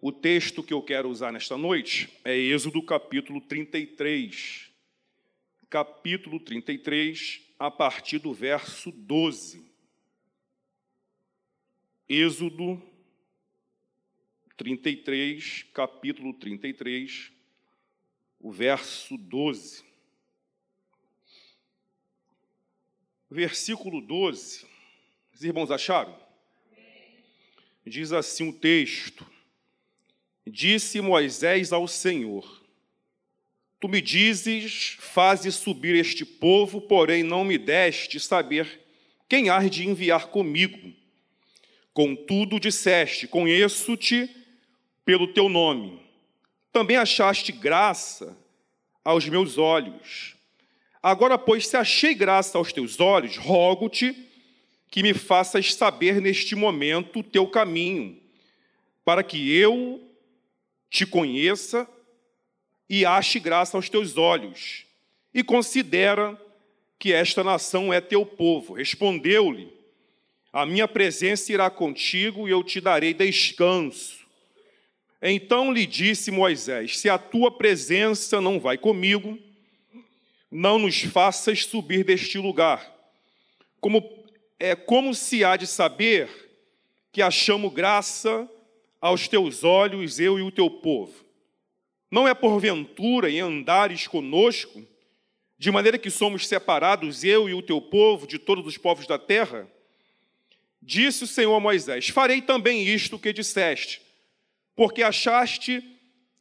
O texto que eu quero usar nesta noite é Êxodo capítulo 33. Capítulo 33, a partir do verso 12. Êxodo 33, capítulo 33, o verso 12. Versículo 12. Os irmãos acharam? Diz assim o texto: Disse Moisés ao Senhor: Tu me dizes, faze subir este povo, porém não me deste saber quem há de enviar comigo. Contudo, disseste: Conheço-te pelo teu nome. Também achaste graça aos meus olhos. Agora, pois, se achei graça aos teus olhos, rogo-te que me faças saber neste momento o teu caminho, para que eu te conheça e ache graça aos teus olhos, e considera que esta nação é teu povo. Respondeu-lhe: A minha presença irá contigo e eu te darei descanso. Então lhe disse Moisés: Se a tua presença não vai comigo, não nos faças subir deste lugar. Como é como se há de saber que achamos graça aos teus olhos, eu e o teu povo. Não é porventura em andares conosco, de maneira que somos separados, eu e o teu povo, de todos os povos da terra? Disse o Senhor a Moisés: Farei também isto que disseste porque achaste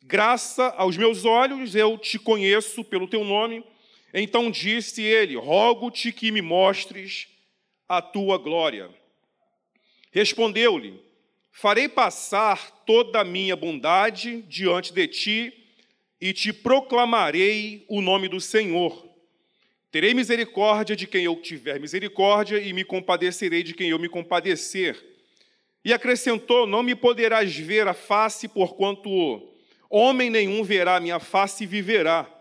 graça aos meus olhos, eu te conheço pelo teu nome. Então disse ele: Rogo-te que me mostres a tua glória. Respondeu-lhe: Farei passar toda a minha bondade diante de ti e te proclamarei o nome do Senhor. Terei misericórdia de quem eu tiver misericórdia e me compadecerei de quem eu me compadecer. E acrescentou: Não me poderás ver a face, porquanto homem nenhum verá a minha face e viverá.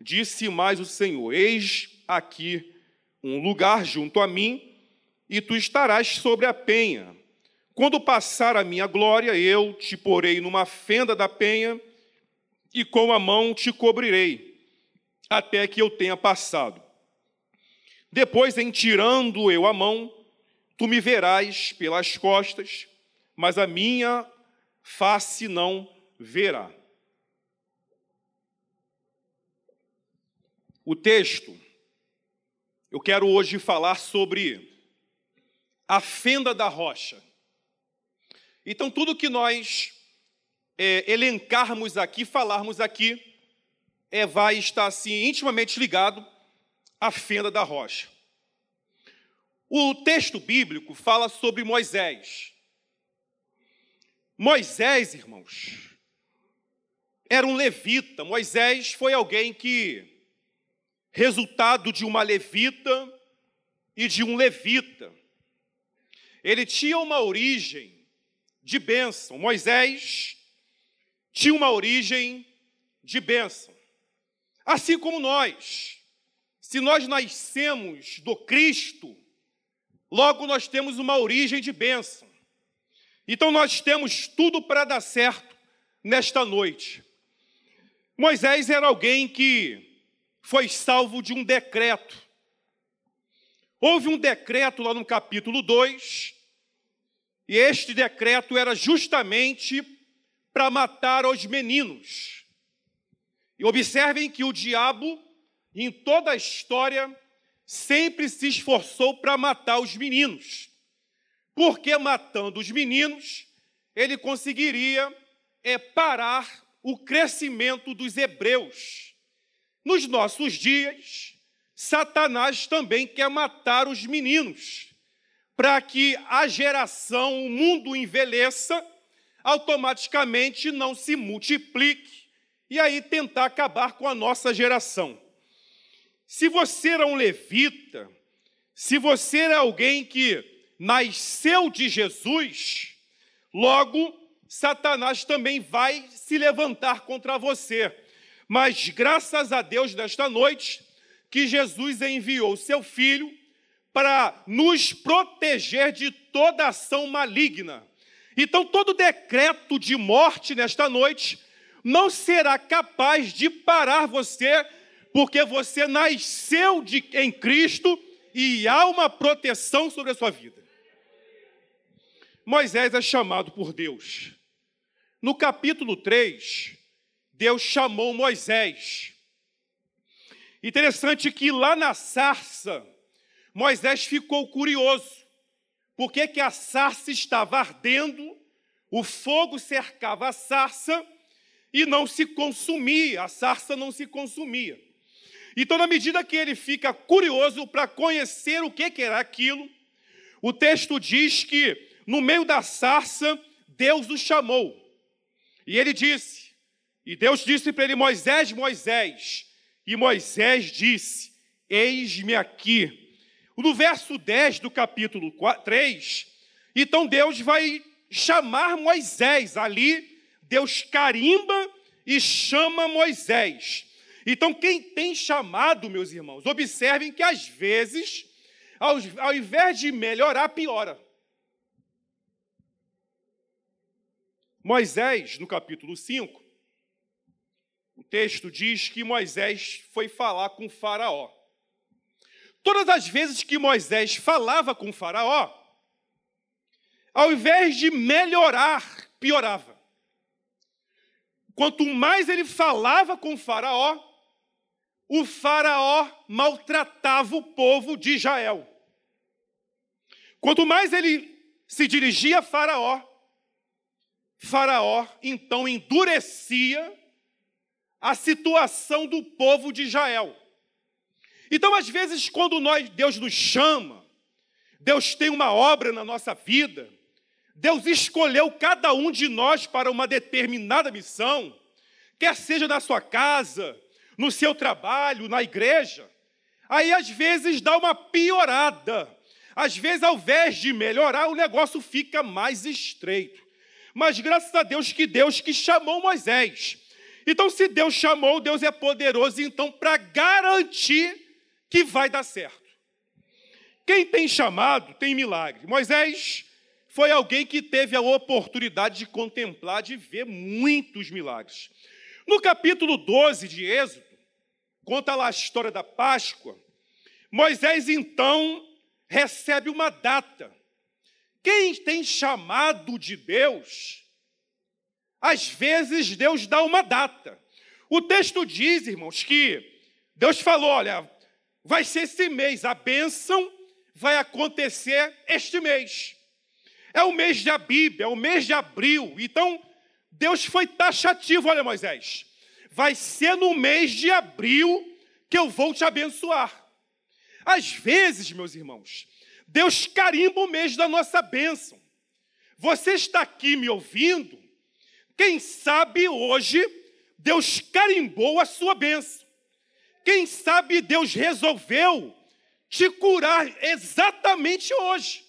Disse mais o Senhor: Eis aqui um lugar junto a mim, e tu estarás sobre a penha. Quando passar a minha glória, eu te porei numa fenda da penha, e com a mão te cobrirei, até que eu tenha passado. Depois, em tirando eu a mão, Tu me verás pelas costas, mas a minha face não verá. O texto, eu quero hoje falar sobre a fenda da rocha. Então, tudo que nós é, elencarmos aqui, falarmos aqui, é, vai estar assim intimamente ligado à fenda da rocha. O texto bíblico fala sobre Moisés. Moisés, irmãos, era um levita. Moisés foi alguém que, resultado de uma levita e de um levita, ele tinha uma origem de bênção. Moisés tinha uma origem de bênção. Assim como nós, se nós nascemos do Cristo, Logo, nós temos uma origem de bênção. Então, nós temos tudo para dar certo nesta noite. Moisés era alguém que foi salvo de um decreto. Houve um decreto lá no capítulo 2, e este decreto era justamente para matar os meninos. E observem que o diabo, em toda a história, sempre se esforçou para matar os meninos, porque matando os meninos, ele conseguiria é, parar o crescimento dos hebreus. Nos nossos dias, Satanás também quer matar os meninos, para que a geração, o mundo envelheça, automaticamente não se multiplique e aí tentar acabar com a nossa geração. Se você era um levita, se você era alguém que nasceu de Jesus, logo Satanás também vai se levantar contra você. Mas graças a Deus nesta noite, que Jesus enviou seu filho para nos proteger de toda ação maligna. Então, todo decreto de morte nesta noite não será capaz de parar você, porque você nasceu de, em Cristo e há uma proteção sobre a sua vida. Moisés é chamado por Deus. No capítulo 3, Deus chamou Moisés. Interessante que lá na sarça, Moisés ficou curioso. Por que, que a sarça estava ardendo, o fogo cercava a sarça e não se consumia, a sarça não se consumia. Então, na medida que ele fica curioso para conhecer o que, que era aquilo, o texto diz que no meio da sarça, Deus o chamou. E ele disse, e Deus disse para ele: Moisés, Moisés. E Moisés disse: Eis-me aqui. No verso 10 do capítulo 3, então Deus vai chamar Moisés. Ali, Deus carimba e chama Moisés. Então, quem tem chamado, meus irmãos, observem que às vezes, ao, ao invés de melhorar, piora. Moisés, no capítulo 5, o texto diz que Moisés foi falar com Faraó. Todas as vezes que Moisés falava com Faraó, ao invés de melhorar, piorava. Quanto mais ele falava com Faraó, o Faraó maltratava o povo de Israel. Quanto mais ele se dirigia a Faraó, Faraó então endurecia a situação do povo de Israel. Então, às vezes, quando nós, Deus nos chama, Deus tem uma obra na nossa vida, Deus escolheu cada um de nós para uma determinada missão, quer seja na sua casa, no seu trabalho, na igreja. Aí, às vezes, dá uma piorada. Às vezes, ao invés de melhorar, o negócio fica mais estreito. Mas graças a Deus que Deus que chamou Moisés. Então, se Deus chamou, Deus é poderoso, então, para garantir que vai dar certo. Quem tem chamado, tem milagre. Moisés foi alguém que teve a oportunidade de contemplar, de ver muitos milagres. No capítulo 12 de Êxodo, conta lá a história da Páscoa. Moisés, então, recebe uma data. Quem tem chamado de Deus, às vezes Deus dá uma data. O texto diz, irmãos, que Deus falou: olha, vai ser esse mês, a bênção vai acontecer este mês. É o mês de Abib, é o mês de abril. Então, Deus foi taxativo, olha, Moisés. Vai ser no mês de abril que eu vou te abençoar. Às vezes, meus irmãos, Deus carimba o mês da nossa bênção. Você está aqui me ouvindo? Quem sabe hoje Deus carimbou a sua bênção. Quem sabe Deus resolveu te curar exatamente hoje.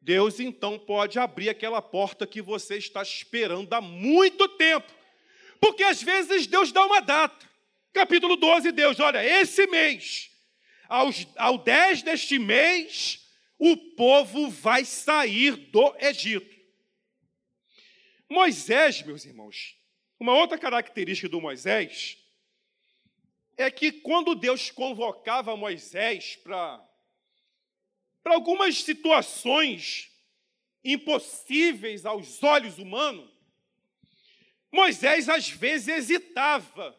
Deus então pode abrir aquela porta que você está esperando há muito tempo. Porque às vezes Deus dá uma data. Capítulo 12, Deus, olha, esse mês aos, ao 10 deste mês, o povo vai sair do Egito. Moisés, meus irmãos, uma outra característica do Moisés é que quando Deus convocava Moisés para para algumas situações impossíveis aos olhos humanos, Moisés às vezes hesitava.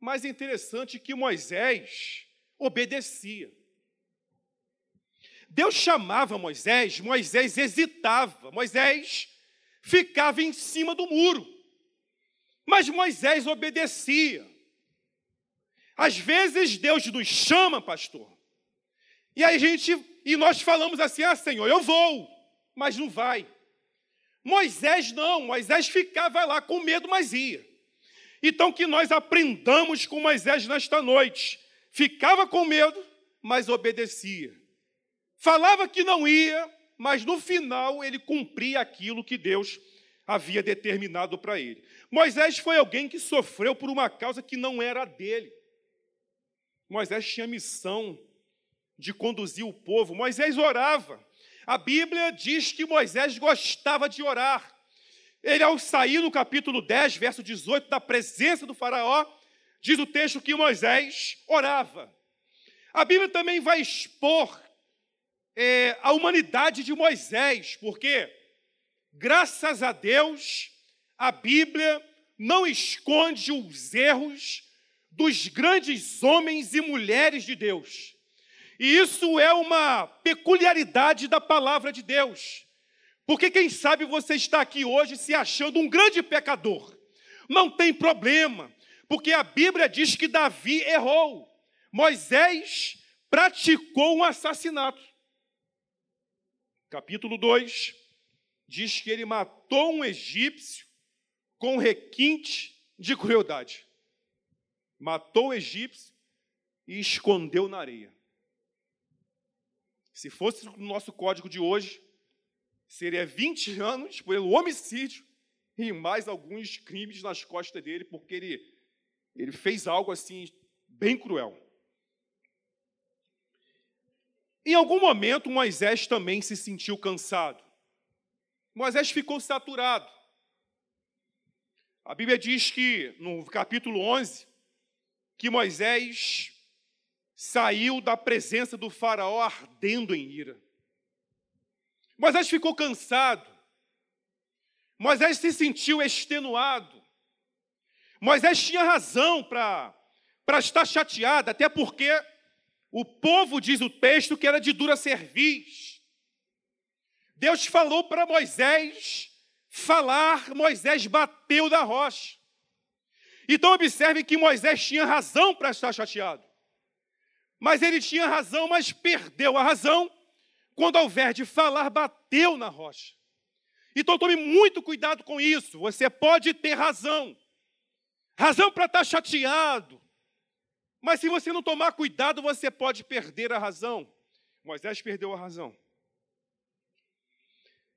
Mas é interessante que Moisés obedecia. Deus chamava Moisés, Moisés hesitava, Moisés ficava em cima do muro. Mas Moisés obedecia. Às vezes Deus nos chama, pastor. E a gente e nós falamos assim: "Ah, Senhor, eu vou", mas não vai. Moisés não, Moisés ficava lá com medo, mas ia. Então que nós aprendamos com Moisés nesta noite ficava com medo, mas obedecia. Falava que não ia, mas no final ele cumpria aquilo que Deus havia determinado para ele. Moisés foi alguém que sofreu por uma causa que não era dele. Moisés tinha missão de conduzir o povo. Moisés orava. A Bíblia diz que Moisés gostava de orar. Ele, ao sair no capítulo 10, verso 18, da presença do Faraó, diz o texto que Moisés orava. A Bíblia também vai expor é, a humanidade de Moisés, porque, graças a Deus, a Bíblia não esconde os erros dos grandes homens e mulheres de Deus. E isso é uma peculiaridade da palavra de Deus. Porque quem sabe você está aqui hoje se achando um grande pecador. Não tem problema, porque a Bíblia diz que Davi errou. Moisés praticou um assassinato. Capítulo 2 diz que ele matou um egípcio com requinte de crueldade. Matou o egípcio e escondeu na areia. Se fosse o nosso código de hoje, seria 20 anos pelo homicídio e mais alguns crimes nas costas dele, porque ele, ele fez algo assim bem cruel. Em algum momento, Moisés também se sentiu cansado. Moisés ficou saturado. A Bíblia diz que, no capítulo 11, que Moisés saiu da presença do Faraó ardendo em ira. Moisés ficou cansado. Moisés se sentiu extenuado. Moisés tinha razão para estar chateado, até porque o povo, diz o texto, que era de dura cerviz. Deus falou para Moisés falar, Moisés bateu da rocha. Então observe que Moisés tinha razão para estar chateado. Mas ele tinha razão, mas perdeu a razão quando ao invés de falar, bateu na rocha. Então tome muito cuidado com isso. Você pode ter razão, razão para estar chateado, mas se você não tomar cuidado, você pode perder a razão. Moisés perdeu a razão.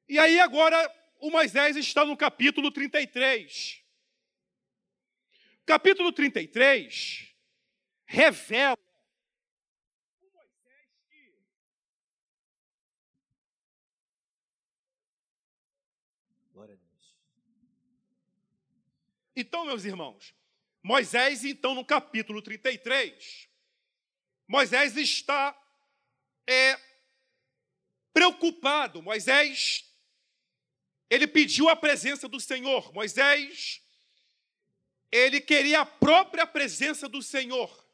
E aí agora o Moisés está no capítulo 33. Capítulo 33 revela Então, meus irmãos, Moisés, então, no capítulo 33, Moisés está é, preocupado. Moisés, ele pediu a presença do Senhor. Moisés, ele queria a própria presença do Senhor.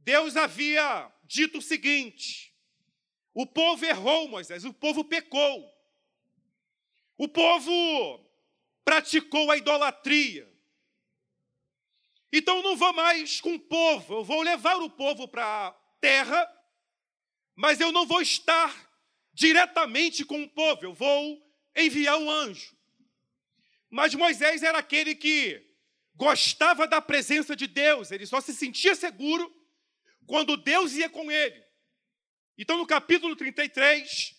Deus havia dito o seguinte: o povo errou, Moisés, o povo pecou. O povo praticou a idolatria. Então não vou mais com o povo, eu vou levar o povo para a terra, mas eu não vou estar diretamente com o povo, eu vou enviar um anjo. Mas Moisés era aquele que gostava da presença de Deus, ele só se sentia seguro quando Deus ia com ele. Então, no capítulo 33,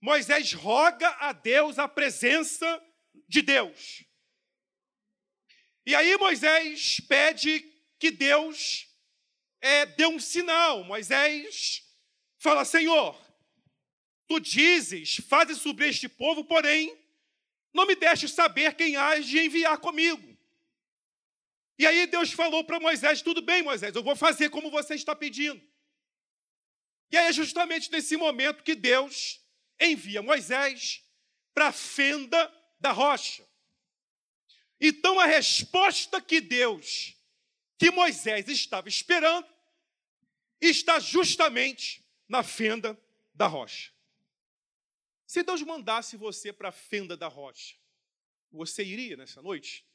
Moisés roga a Deus a presença de Deus. E aí Moisés pede que Deus é, dê um sinal. Moisés fala: Senhor, tu dizes, fazes sobre este povo, porém, não me deixes saber quem hás de enviar comigo. E aí Deus falou para Moisés: tudo bem, Moisés, eu vou fazer como você está pedindo. E aí é justamente nesse momento que Deus envia Moisés para a fenda da rocha. Então a resposta que Deus, que Moisés estava esperando, está justamente na fenda da rocha. Se Deus mandasse você para a fenda da rocha, você iria nessa noite?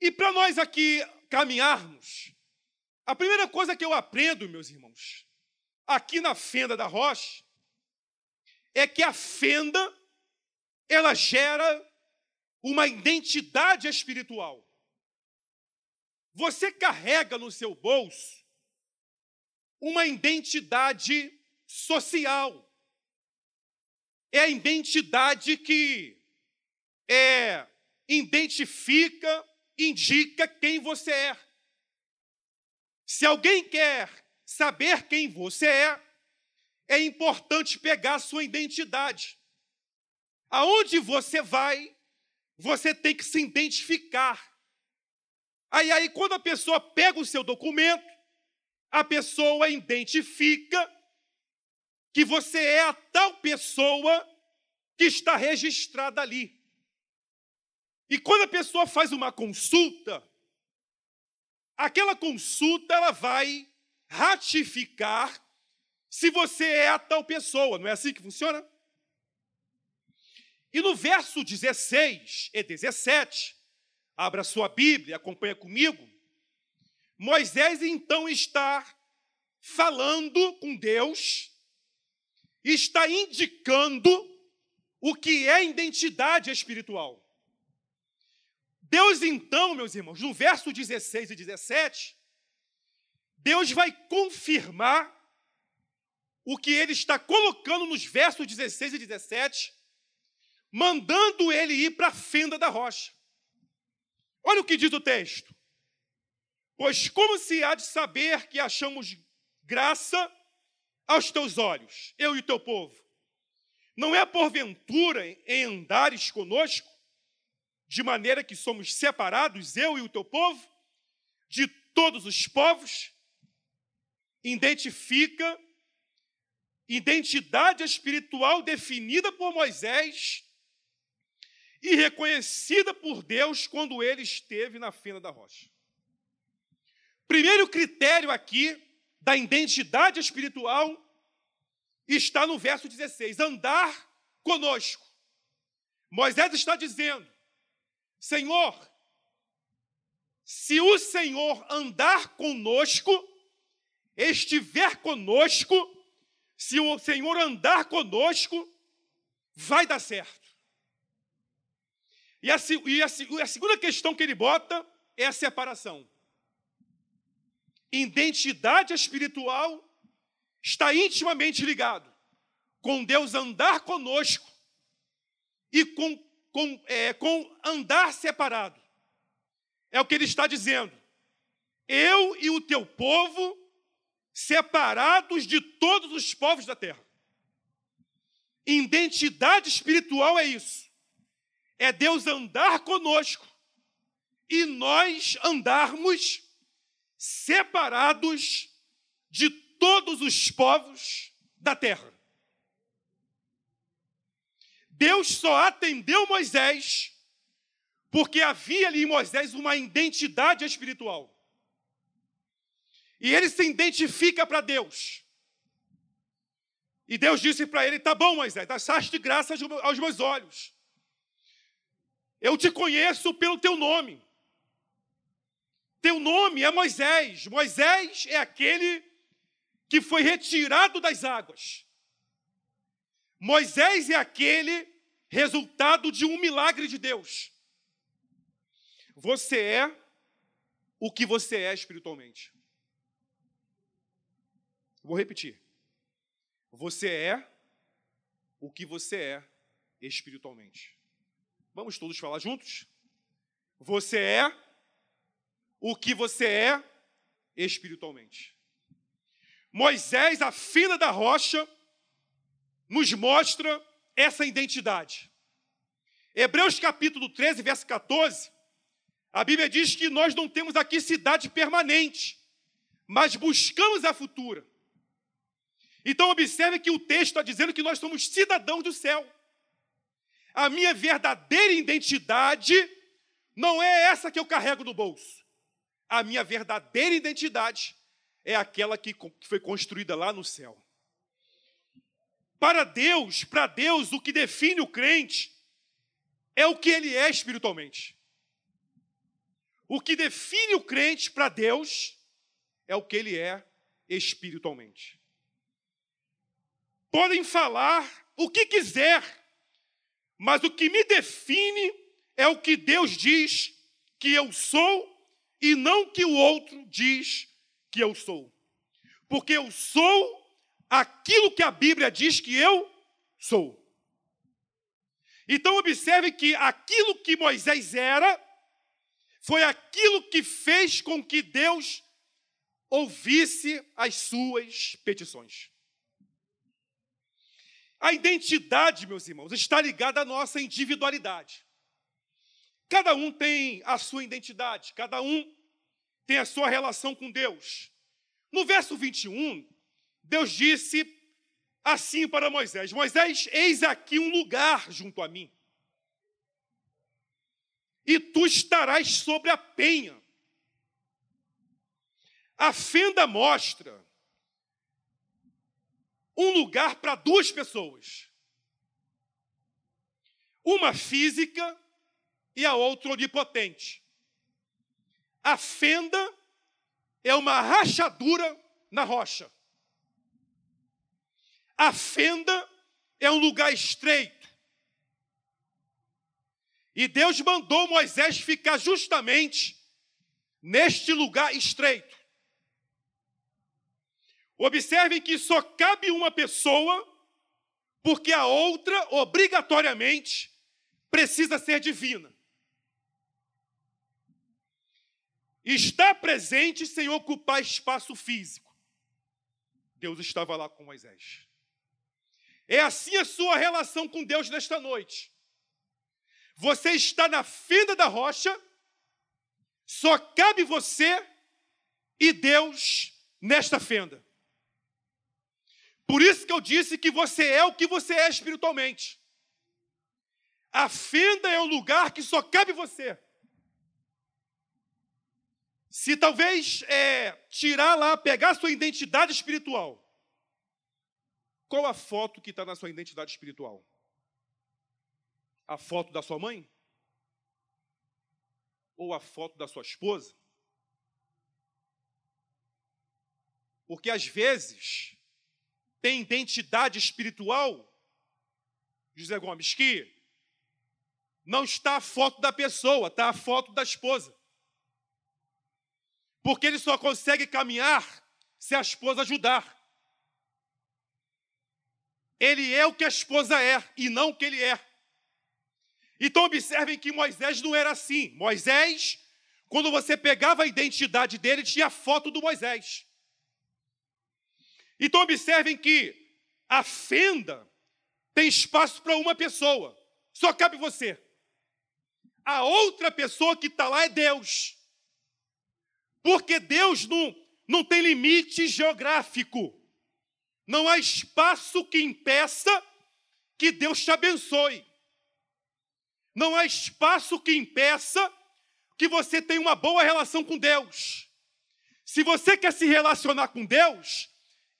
E para nós aqui caminharmos, a primeira coisa que eu aprendo, meus irmãos, aqui na fenda da rocha, é que a fenda ela gera uma identidade espiritual. Você carrega no seu bolso uma identidade social. É a identidade que é, identifica, indica quem você é. Se alguém quer saber quem você é, é importante pegar a sua identidade. Aonde você vai, você tem que se identificar. Aí, aí, quando a pessoa pega o seu documento, a pessoa identifica que você é a tal pessoa que está registrada ali. E quando a pessoa faz uma consulta, aquela consulta ela vai ratificar se você é a tal pessoa. Não é assim que funciona? E no verso 16 e 17, abra sua Bíblia, acompanha comigo. Moisés então está falando com Deus, está indicando o que é identidade espiritual. Deus, então, meus irmãos, no verso 16 e 17, Deus vai confirmar o que ele está colocando nos versos 16 e 17, mandando ele ir para a fenda da rocha. Olha o que diz o texto. Pois como se há de saber que achamos graça aos teus olhos, eu e o teu povo? Não é porventura em andares conosco, de maneira que somos separados, eu e o teu povo, de todos os povos? Identifica identidade espiritual definida por Moisés e reconhecida por Deus quando ele esteve na fenda da rocha. Primeiro critério aqui da identidade espiritual está no verso 16: andar conosco. Moisés está dizendo: Senhor, se o Senhor andar conosco, estiver conosco, se o Senhor andar conosco, vai dar certo. E a, e a, a segunda questão que ele bota é a separação identidade espiritual está intimamente ligado com Deus andar conosco e com, com, é, com andar separado. É o que ele está dizendo. Eu e o teu povo separados de todos os povos da terra. Identidade espiritual é isso. É Deus andar conosco e nós andarmos separados de todos os povos da terra. Deus só atendeu Moisés porque havia ali em Moisés uma identidade espiritual. E ele se identifica para Deus. E Deus disse para ele: Tá bom, Moisés, achaste graça aos meus olhos. Eu te conheço pelo teu nome. Teu nome é Moisés. Moisés é aquele que foi retirado das águas. Moisés é aquele resultado de um milagre de Deus. Você é o que você é espiritualmente. Vou repetir. Você é o que você é espiritualmente. Vamos todos falar juntos? Você é o que você é espiritualmente. Moisés, a fila da rocha, nos mostra essa identidade. Hebreus capítulo 13, verso 14, a Bíblia diz que nós não temos aqui cidade permanente, mas buscamos a futura. Então, observe que o texto está dizendo que nós somos cidadãos do céu. A minha verdadeira identidade não é essa que eu carrego no bolso. A minha verdadeira identidade é aquela que foi construída lá no céu. Para Deus, para Deus, o que define o crente é o que ele é espiritualmente. O que define o crente para Deus é o que ele é espiritualmente. Podem falar o que quiser, mas o que me define é o que Deus diz que eu sou e não que o outro diz que eu sou. Porque eu sou aquilo que a Bíblia diz que eu sou. Então, observe que aquilo que Moisés era foi aquilo que fez com que Deus ouvisse as suas petições. A identidade, meus irmãos, está ligada à nossa individualidade. Cada um tem a sua identidade, cada um tem a sua relação com Deus. No verso 21, Deus disse assim para Moisés: Moisés, eis aqui um lugar junto a mim, e tu estarás sobre a penha. A fenda mostra um lugar para duas pessoas. Uma física e a outra onipotente. A fenda é uma rachadura na rocha. A fenda é um lugar estreito. E Deus mandou Moisés ficar justamente neste lugar estreito. Observem que só cabe uma pessoa, porque a outra, obrigatoriamente, precisa ser divina. Está presente sem ocupar espaço físico. Deus estava lá com Moisés. É assim a sua relação com Deus nesta noite. Você está na fenda da rocha, só cabe você e Deus nesta fenda. Por isso que eu disse que você é o que você é espiritualmente. A fenda é o lugar que só cabe você. Se talvez é, tirar lá, pegar a sua identidade espiritual, qual a foto que está na sua identidade espiritual? A foto da sua mãe? Ou a foto da sua esposa? Porque às vezes tem identidade espiritual, José Gomes, que não está a foto da pessoa, está a foto da esposa. Porque ele só consegue caminhar se a esposa ajudar. Ele é o que a esposa é e não o que ele é. Então observem que Moisés não era assim. Moisés, quando você pegava a identidade dele, tinha a foto do Moisés. Então, observem que a fenda tem espaço para uma pessoa, só cabe você. A outra pessoa que está lá é Deus. Porque Deus não, não tem limite geográfico. Não há espaço que impeça que Deus te abençoe. Não há espaço que impeça que você tenha uma boa relação com Deus. Se você quer se relacionar com Deus,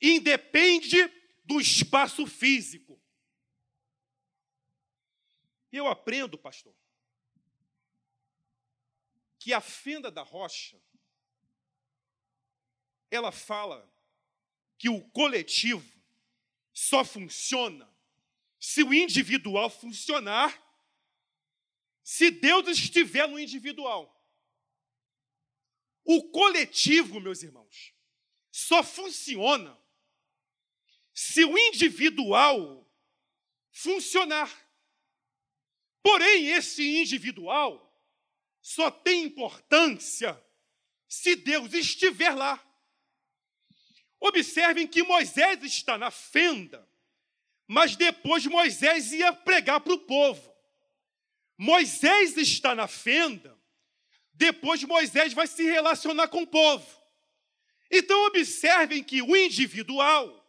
independe do espaço físico. Eu aprendo, pastor, que a fenda da rocha, ela fala que o coletivo só funciona se o individual funcionar, se Deus estiver no individual. O coletivo, meus irmãos, só funciona se o individual funcionar. Porém, esse individual só tem importância se Deus estiver lá. Observem que Moisés está na fenda, mas depois Moisés ia pregar para o povo. Moisés está na fenda, depois Moisés vai se relacionar com o povo. Então, observem que o individual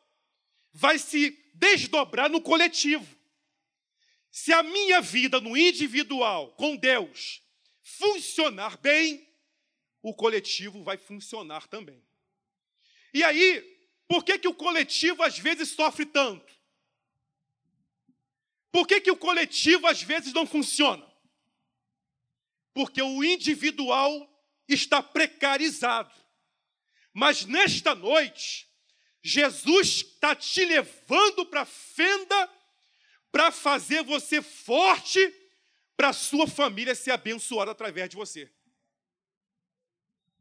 vai se desdobrar no coletivo. Se a minha vida no individual com Deus funcionar bem, o coletivo vai funcionar também. E aí, por que, que o coletivo às vezes sofre tanto? Por que, que o coletivo às vezes não funciona? Porque o individual está precarizado. Mas nesta noite, Jesus está te levando para a fenda para fazer você forte, para a sua família ser abençoada através de você.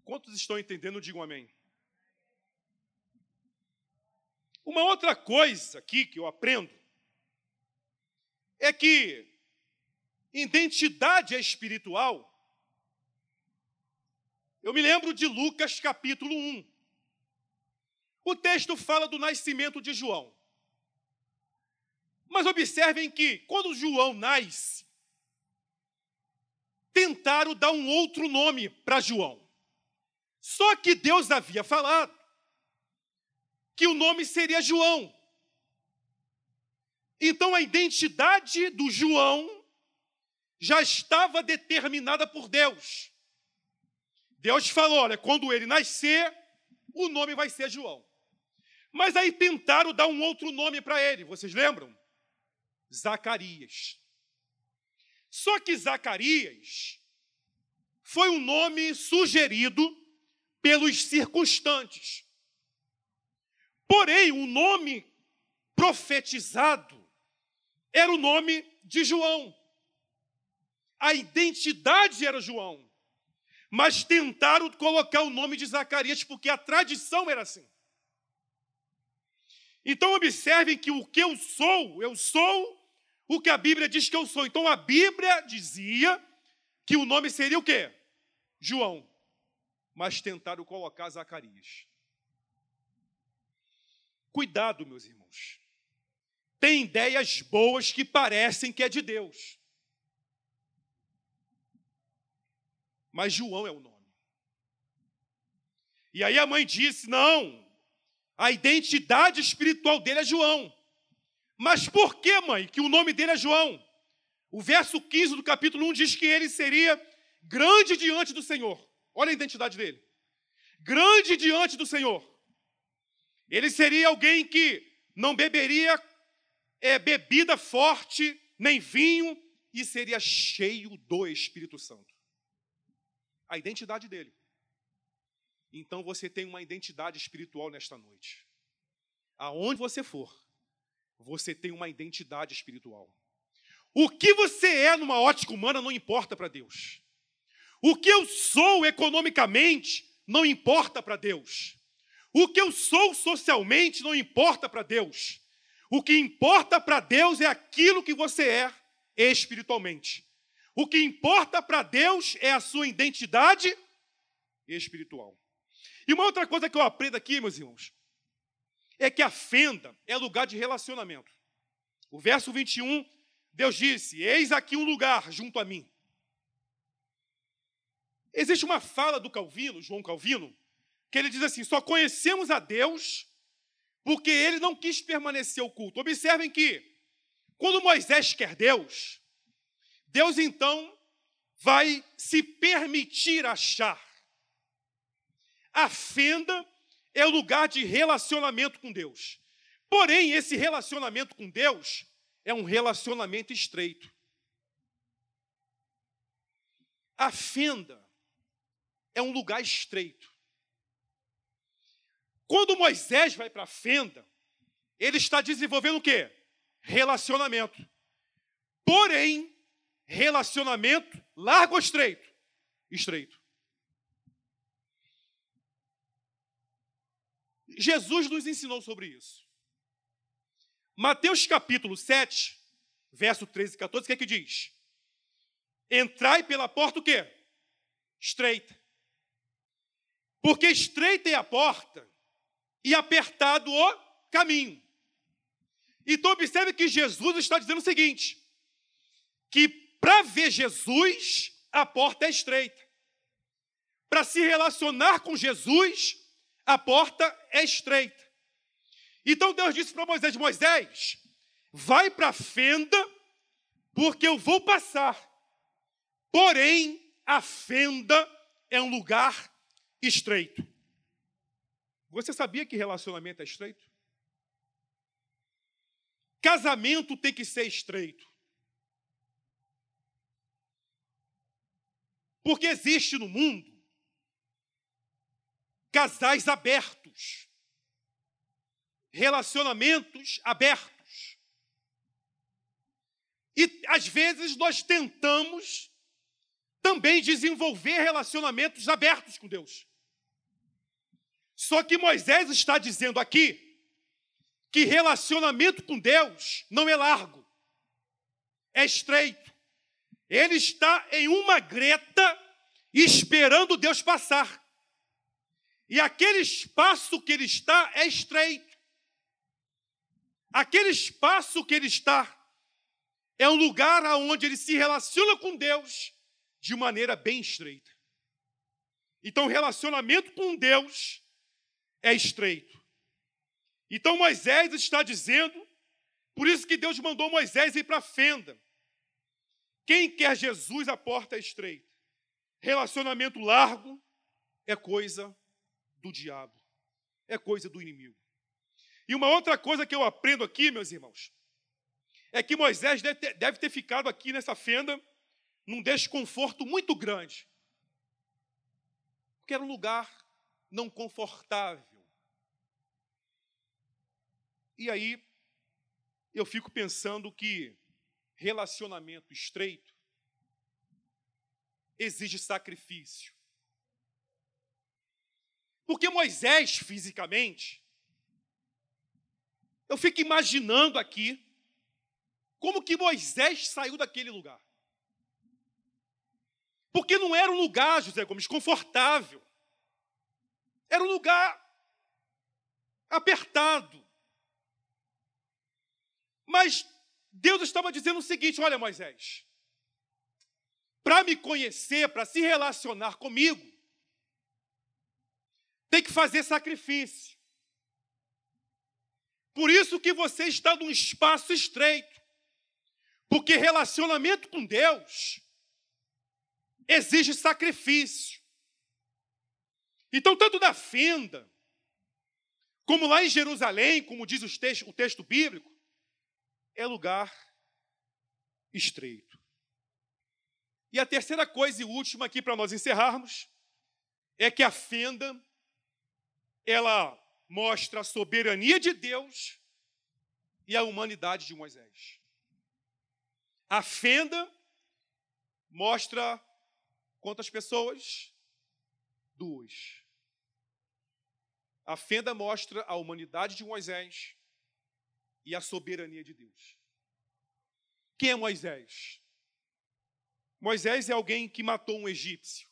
Quantos estão entendendo? Digam amém. Uma outra coisa aqui que eu aprendo é que identidade é espiritual. Eu me lembro de Lucas capítulo 1. O texto fala do nascimento de João. Mas observem que, quando João nasce, tentaram dar um outro nome para João. Só que Deus havia falado que o nome seria João. Então a identidade do João já estava determinada por Deus. Deus falou: olha, quando ele nascer, o nome vai ser João. Mas aí tentaram dar um outro nome para ele, vocês lembram? Zacarias. Só que Zacarias foi um nome sugerido pelos circunstantes. Porém, o nome profetizado era o nome de João. A identidade era João. Mas tentaram colocar o nome de Zacarias porque a tradição era assim. Então observem que o que eu sou, eu sou o que a Bíblia diz que eu sou. Então a Bíblia dizia que o nome seria o quê? João. Mas tentaram colocar Zacarias. Cuidado, meus irmãos. Tem ideias boas que parecem que é de Deus. Mas João é o nome. E aí a mãe disse: não, a identidade espiritual dele é João. Mas por que, mãe, que o nome dele é João? O verso 15 do capítulo 1 diz que ele seria grande diante do Senhor. Olha a identidade dele. Grande diante do Senhor. Ele seria alguém que não beberia é, bebida forte, nem vinho, e seria cheio do Espírito Santo. A identidade dele. Então você tem uma identidade espiritual nesta noite. Aonde você for, você tem uma identidade espiritual. O que você é numa ótica humana não importa para Deus. O que eu sou economicamente não importa para Deus. O que eu sou socialmente não importa para Deus. O que importa para Deus é aquilo que você é espiritualmente. O que importa para Deus é a sua identidade espiritual. E uma outra coisa que eu aprendo aqui, meus irmãos, é que a fenda é lugar de relacionamento. O verso 21, Deus disse: Eis aqui um lugar junto a mim. Existe uma fala do Calvino, João Calvino, que ele diz assim: só conhecemos a Deus porque ele não quis permanecer oculto. Observem que, quando Moisés quer Deus, Deus então vai se permitir achar. A fenda é o lugar de relacionamento com Deus. Porém, esse relacionamento com Deus é um relacionamento estreito. A fenda é um lugar estreito. Quando Moisés vai para a fenda, ele está desenvolvendo o quê? Relacionamento. Porém, relacionamento largo ou estreito? Estreito. Jesus nos ensinou sobre isso. Mateus capítulo 7, verso 13 e 14, o que é que diz? Entrai pela porta o quê? Estreita. Porque estreita é a porta e apertado o caminho. Então observe que Jesus está dizendo o seguinte: que para ver Jesus, a porta é estreita. Para se relacionar com Jesus, a porta é estreita. Então Deus disse para Moisés: Moisés, vai para a fenda, porque eu vou passar. Porém, a fenda é um lugar estreito. Você sabia que relacionamento é estreito? Casamento tem que ser estreito. Porque existe no mundo casais abertos, relacionamentos abertos. E às vezes nós tentamos também desenvolver relacionamentos abertos com Deus. Só que Moisés está dizendo aqui que relacionamento com Deus não é largo, é estreito. Ele está em uma greta esperando Deus passar. E aquele espaço que ele está é estreito. Aquele espaço que ele está é um lugar onde ele se relaciona com Deus de maneira bem estreita. Então, relacionamento com Deus é estreito. Então, Moisés está dizendo, por isso que Deus mandou Moisés ir para a fenda. Quem quer Jesus, a porta é estreita. Relacionamento largo é coisa do diabo, é coisa do inimigo. E uma outra coisa que eu aprendo aqui, meus irmãos, é que Moisés deve ter, deve ter ficado aqui nessa fenda num desconforto muito grande. Porque era um lugar não confortável. E aí, eu fico pensando que relacionamento estreito exige sacrifício. Porque Moisés, fisicamente, eu fico imaginando aqui como que Moisés saiu daquele lugar. Porque não era um lugar, José Gomes, confortável. Era um lugar apertado. Mas Deus estava dizendo o seguinte: olha, Moisés, para me conhecer, para se relacionar comigo, tem que fazer sacrifício. Por isso que você está num espaço estreito. Porque relacionamento com Deus exige sacrifício. Então, tanto da fenda, como lá em Jerusalém, como diz o texto bíblico, é lugar estreito. E a terceira coisa e última aqui para nós encerrarmos é que a fenda ela mostra a soberania de Deus e a humanidade de Moisés. A fenda mostra quantas pessoas? Duas. A fenda mostra a humanidade de Moisés e a soberania de Deus. Quem é Moisés? Moisés é alguém que matou um egípcio.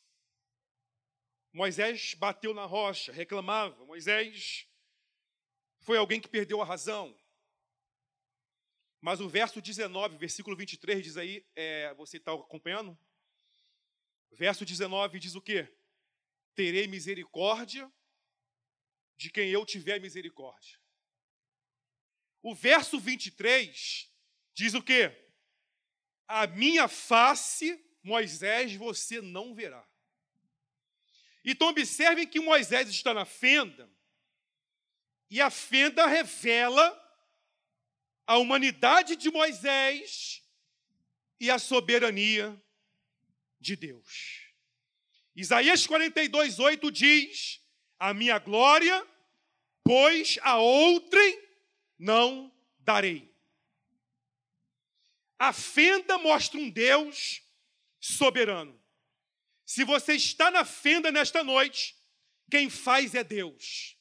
Moisés bateu na rocha, reclamava. Moisés foi alguém que perdeu a razão. Mas o verso 19, versículo 23 diz aí, é, você está acompanhando? Verso 19 diz o quê? Terei misericórdia de quem eu tiver misericórdia. O verso 23 diz o quê? A minha face, Moisés, você não verá. Então observem que Moisés está na fenda, e a fenda revela a humanidade de Moisés e a soberania de Deus. Isaías 42, 8 diz: A minha glória, pois a outrem não darei. A fenda mostra um Deus soberano. Se você está na fenda nesta noite, quem faz é Deus.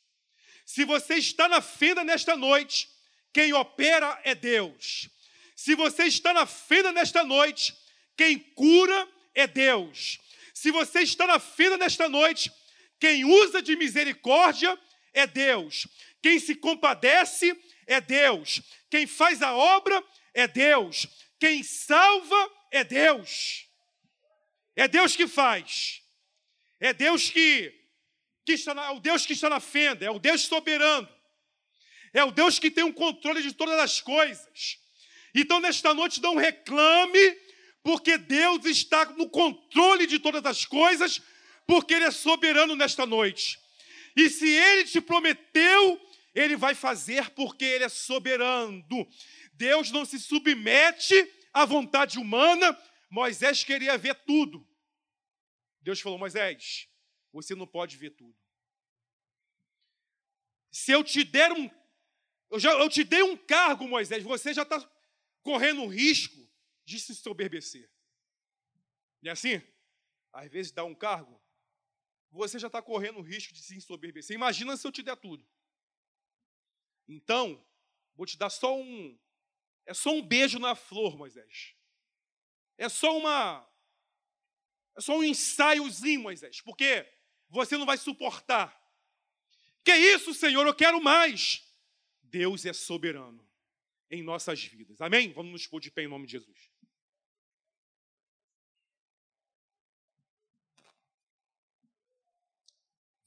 Se você está na fenda nesta noite, quem opera é Deus. Se você está na fenda nesta noite, quem cura é Deus. Se você está na fenda nesta noite, quem usa de misericórdia é Deus. Quem se compadece é Deus. Quem faz a obra é Deus. Quem salva é Deus. É Deus que faz. É Deus que, que está na, é o Deus que está na fenda, é o Deus soberano. É o Deus que tem o um controle de todas as coisas. Então, nesta noite, não reclame, porque Deus está no controle de todas as coisas, porque Ele é soberano nesta noite. E se Ele te prometeu, Ele vai fazer, porque Ele é soberano. Deus não se submete à vontade humana. Moisés queria ver tudo. Deus falou: Moisés, você não pode ver tudo. Se eu te der um eu, já, eu te dei um cargo, Moisés, você já está correndo um risco de se soberbecer. E é assim? Às vezes dá um cargo, você já está correndo o risco de se ensoberbecer. Imagina se eu te der tudo. Então, vou te dar só um. É só um beijo na flor, Moisés. É só uma. É só um ensaiozinho, Moisés. Porque você não vai suportar Que isso, Senhor? Eu quero mais. Deus é soberano em nossas vidas. Amém? Vamos nos pôr de pé em nome de Jesus.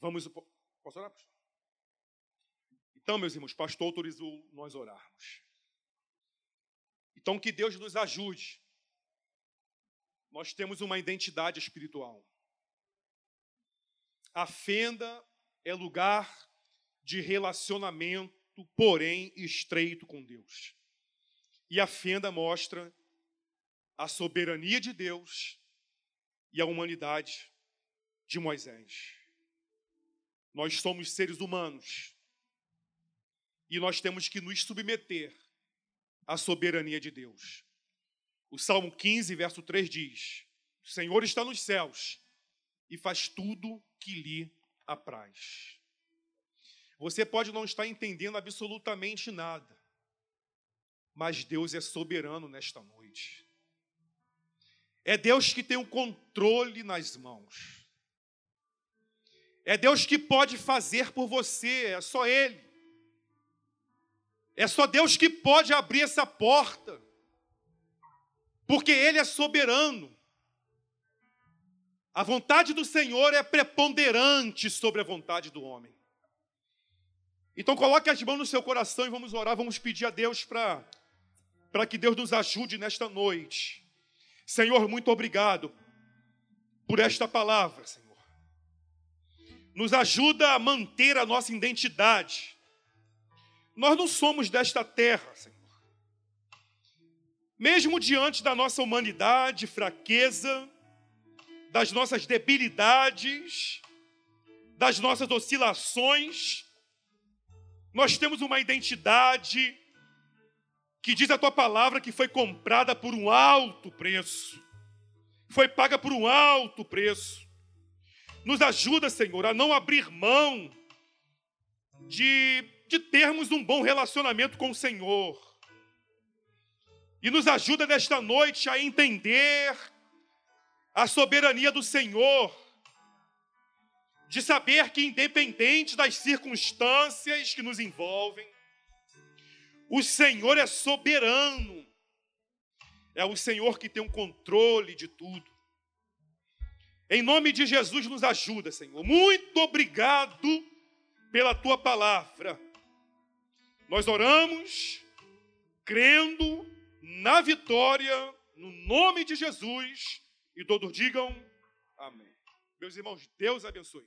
Vamos. Posso orar, pastor? Então, meus irmãos, pastor autorizou nós orarmos. Então, que Deus nos ajude. Nós temos uma identidade espiritual. A fenda é lugar de relacionamento, porém estreito com Deus. E a fenda mostra a soberania de Deus e a humanidade de Moisés. Nós somos seres humanos e nós temos que nos submeter à soberania de Deus. O Salmo 15, verso 3 diz: O Senhor está nos céus e faz tudo que lhe apraz. Você pode não estar entendendo absolutamente nada, mas Deus é soberano nesta noite. É Deus que tem o controle nas mãos. É Deus que pode fazer por você, é só Ele. É só Deus que pode abrir essa porta, porque Ele é soberano. A vontade do Senhor é preponderante sobre a vontade do homem. Então coloque as mãos no seu coração e vamos orar, vamos pedir a Deus para que Deus nos ajude nesta noite. Senhor, muito obrigado por esta palavra, Senhor nos ajuda a manter a nossa identidade. Nós não somos desta terra, Senhor. Mesmo diante da nossa humanidade, fraqueza, das nossas debilidades, das nossas oscilações, nós temos uma identidade que diz a tua palavra que foi comprada por um alto preço, foi paga por um alto preço. Nos ajuda, Senhor, a não abrir mão de, de termos um bom relacionamento com o Senhor. E nos ajuda nesta noite a entender a soberania do Senhor, de saber que, independente das circunstâncias que nos envolvem, o Senhor é soberano, é o Senhor que tem o controle de tudo. Em nome de Jesus, nos ajuda, Senhor. Muito obrigado pela tua palavra. Nós oramos crendo na vitória, no nome de Jesus, e todos digam amém. Meus irmãos, Deus abençoe.